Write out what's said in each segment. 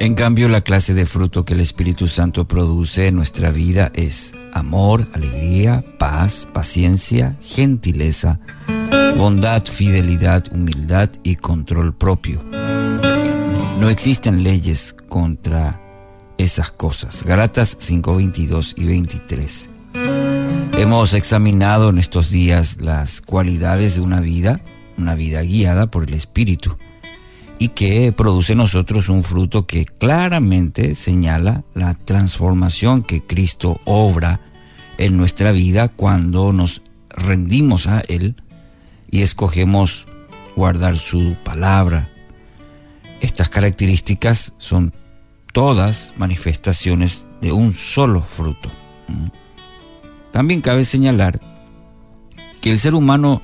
En cambio, la clase de fruto que el Espíritu Santo produce en nuestra vida es amor, alegría, paz, paciencia, gentileza, bondad, fidelidad, humildad y control propio. No existen leyes contra esas cosas. Galatas 5, 22 y 23. Hemos examinado en estos días las cualidades de una vida, una vida guiada por el Espíritu y que produce en nosotros un fruto que claramente señala la transformación que Cristo obra en nuestra vida cuando nos rendimos a Él y escogemos guardar su palabra. Estas características son todas manifestaciones de un solo fruto. También cabe señalar que el ser humano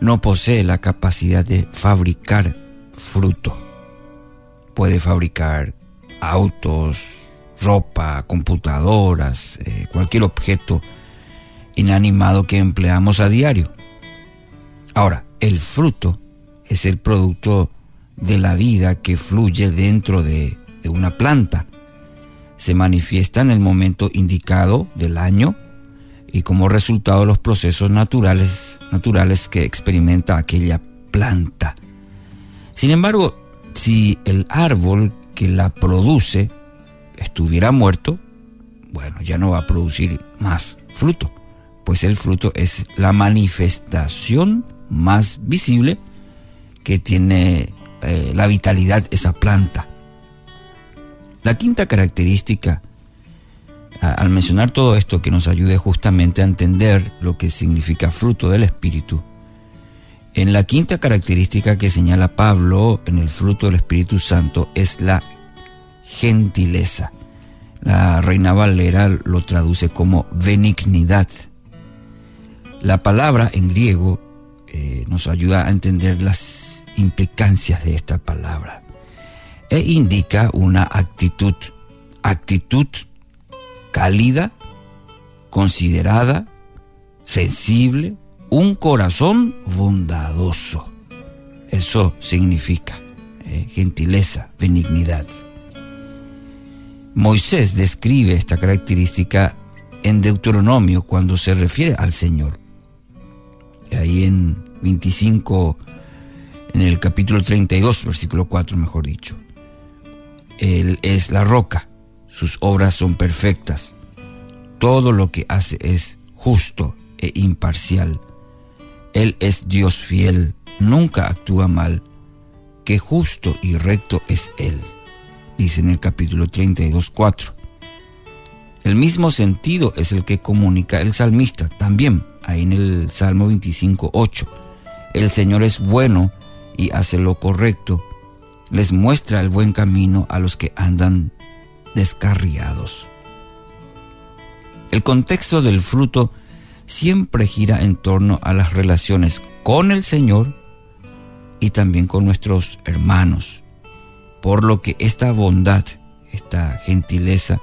no posee la capacidad de fabricar fruto. Puede fabricar autos, ropa, computadoras, eh, cualquier objeto inanimado que empleamos a diario. Ahora, el fruto es el producto de la vida que fluye dentro de, de una planta. Se manifiesta en el momento indicado del año y como resultado de los procesos naturales, naturales que experimenta aquella planta. Sin embargo, si el árbol que la produce estuviera muerto, bueno, ya no va a producir más fruto, pues el fruto es la manifestación más visible que tiene eh, la vitalidad esa planta. La quinta característica, al mencionar todo esto que nos ayude justamente a entender lo que significa fruto del Espíritu, en la quinta característica que señala Pablo en el fruto del Espíritu Santo es la gentileza. La Reina Valera lo traduce como benignidad. La palabra en griego eh, nos ayuda a entender las implicancias de esta palabra e indica una actitud, actitud cálida, considerada, sensible, un corazón bondadoso. Eso significa eh, gentileza, benignidad. Moisés describe esta característica en Deuteronomio cuando se refiere al Señor. Ahí en 25, en el capítulo 32, versículo 4, mejor dicho. Él es la roca, sus obras son perfectas, todo lo que hace es justo e imparcial. Él es Dios fiel, nunca actúa mal, que justo y recto es Él, dice en el capítulo 32, 4. El mismo sentido es el que comunica el salmista también, ahí en el Salmo 25, 8. El Señor es bueno y hace lo correcto, les muestra el buen camino a los que andan descarriados. El contexto del fruto siempre gira en torno a las relaciones con el Señor y también con nuestros hermanos. Por lo que esta bondad, esta gentileza,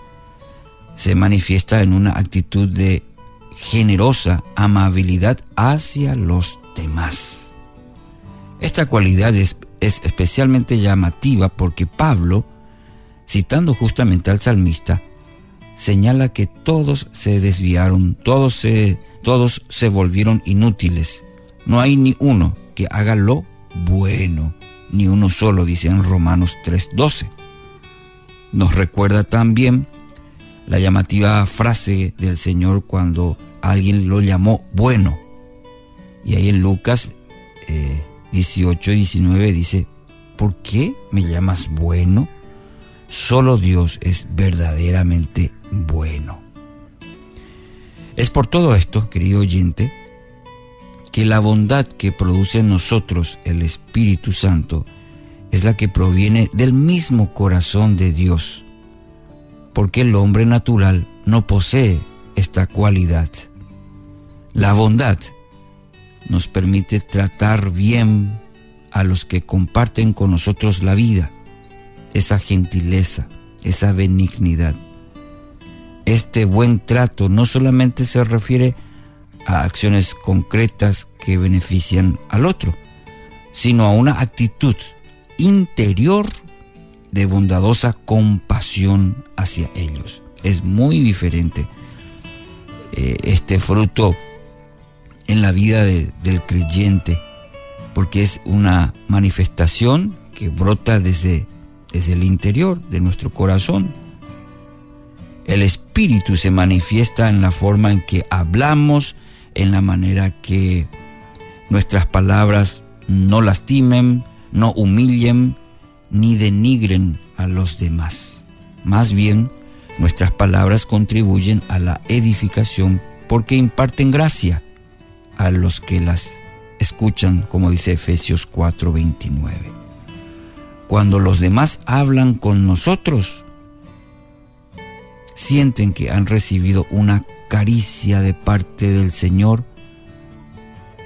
se manifiesta en una actitud de generosa amabilidad hacia los demás. Esta cualidad es, es, especialmente llamativa porque Pablo, citando justamente al salmista, señala que todos se desviaron, todos se todos se volvieron inútiles. No hay ni uno que haga lo bueno, ni uno solo, dice en Romanos 3:12. Nos recuerda también la llamativa frase del Señor cuando alguien lo llamó bueno. Y ahí en Lucas 18 y 19 dice, ¿por qué me llamas bueno? Solo Dios es verdaderamente bueno. Es por todo esto, querido oyente, que la bondad que produce en nosotros el Espíritu Santo es la que proviene del mismo corazón de Dios, porque el hombre natural no posee esta cualidad. La bondad nos permite tratar bien a los que comparten con nosotros la vida, esa gentileza, esa benignidad. Este buen trato no solamente se refiere a acciones concretas que benefician al otro, sino a una actitud interior de bondadosa compasión hacia ellos. Es muy diferente eh, este fruto en la vida del creyente, porque es una manifestación que brota desde, desde el interior de nuestro corazón. El Espíritu se manifiesta en la forma en que hablamos, en la manera que nuestras palabras no lastimen, no humillen, ni denigren a los demás. Más bien, nuestras palabras contribuyen a la edificación porque imparten gracia a los que las escuchan, como dice Efesios 4:29. Cuando los demás hablan con nosotros, sienten que han recibido una caricia de parte del Señor,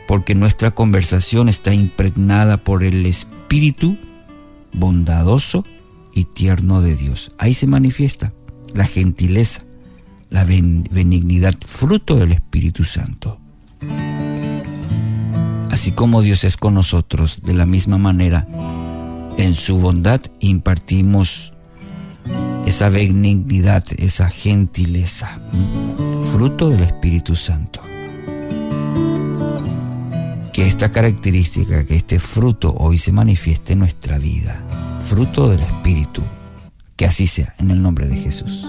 porque nuestra conversación está impregnada por el Espíritu bondadoso y tierno de Dios. Ahí se manifiesta la gentileza, la benignidad, fruto del Espíritu Santo. Así como Dios es con nosotros, de la misma manera, en su bondad impartimos esa benignidad, esa gentileza, fruto del Espíritu Santo. Que esta característica, que este fruto hoy se manifieste en nuestra vida, fruto del Espíritu. Que así sea, en el nombre de Jesús.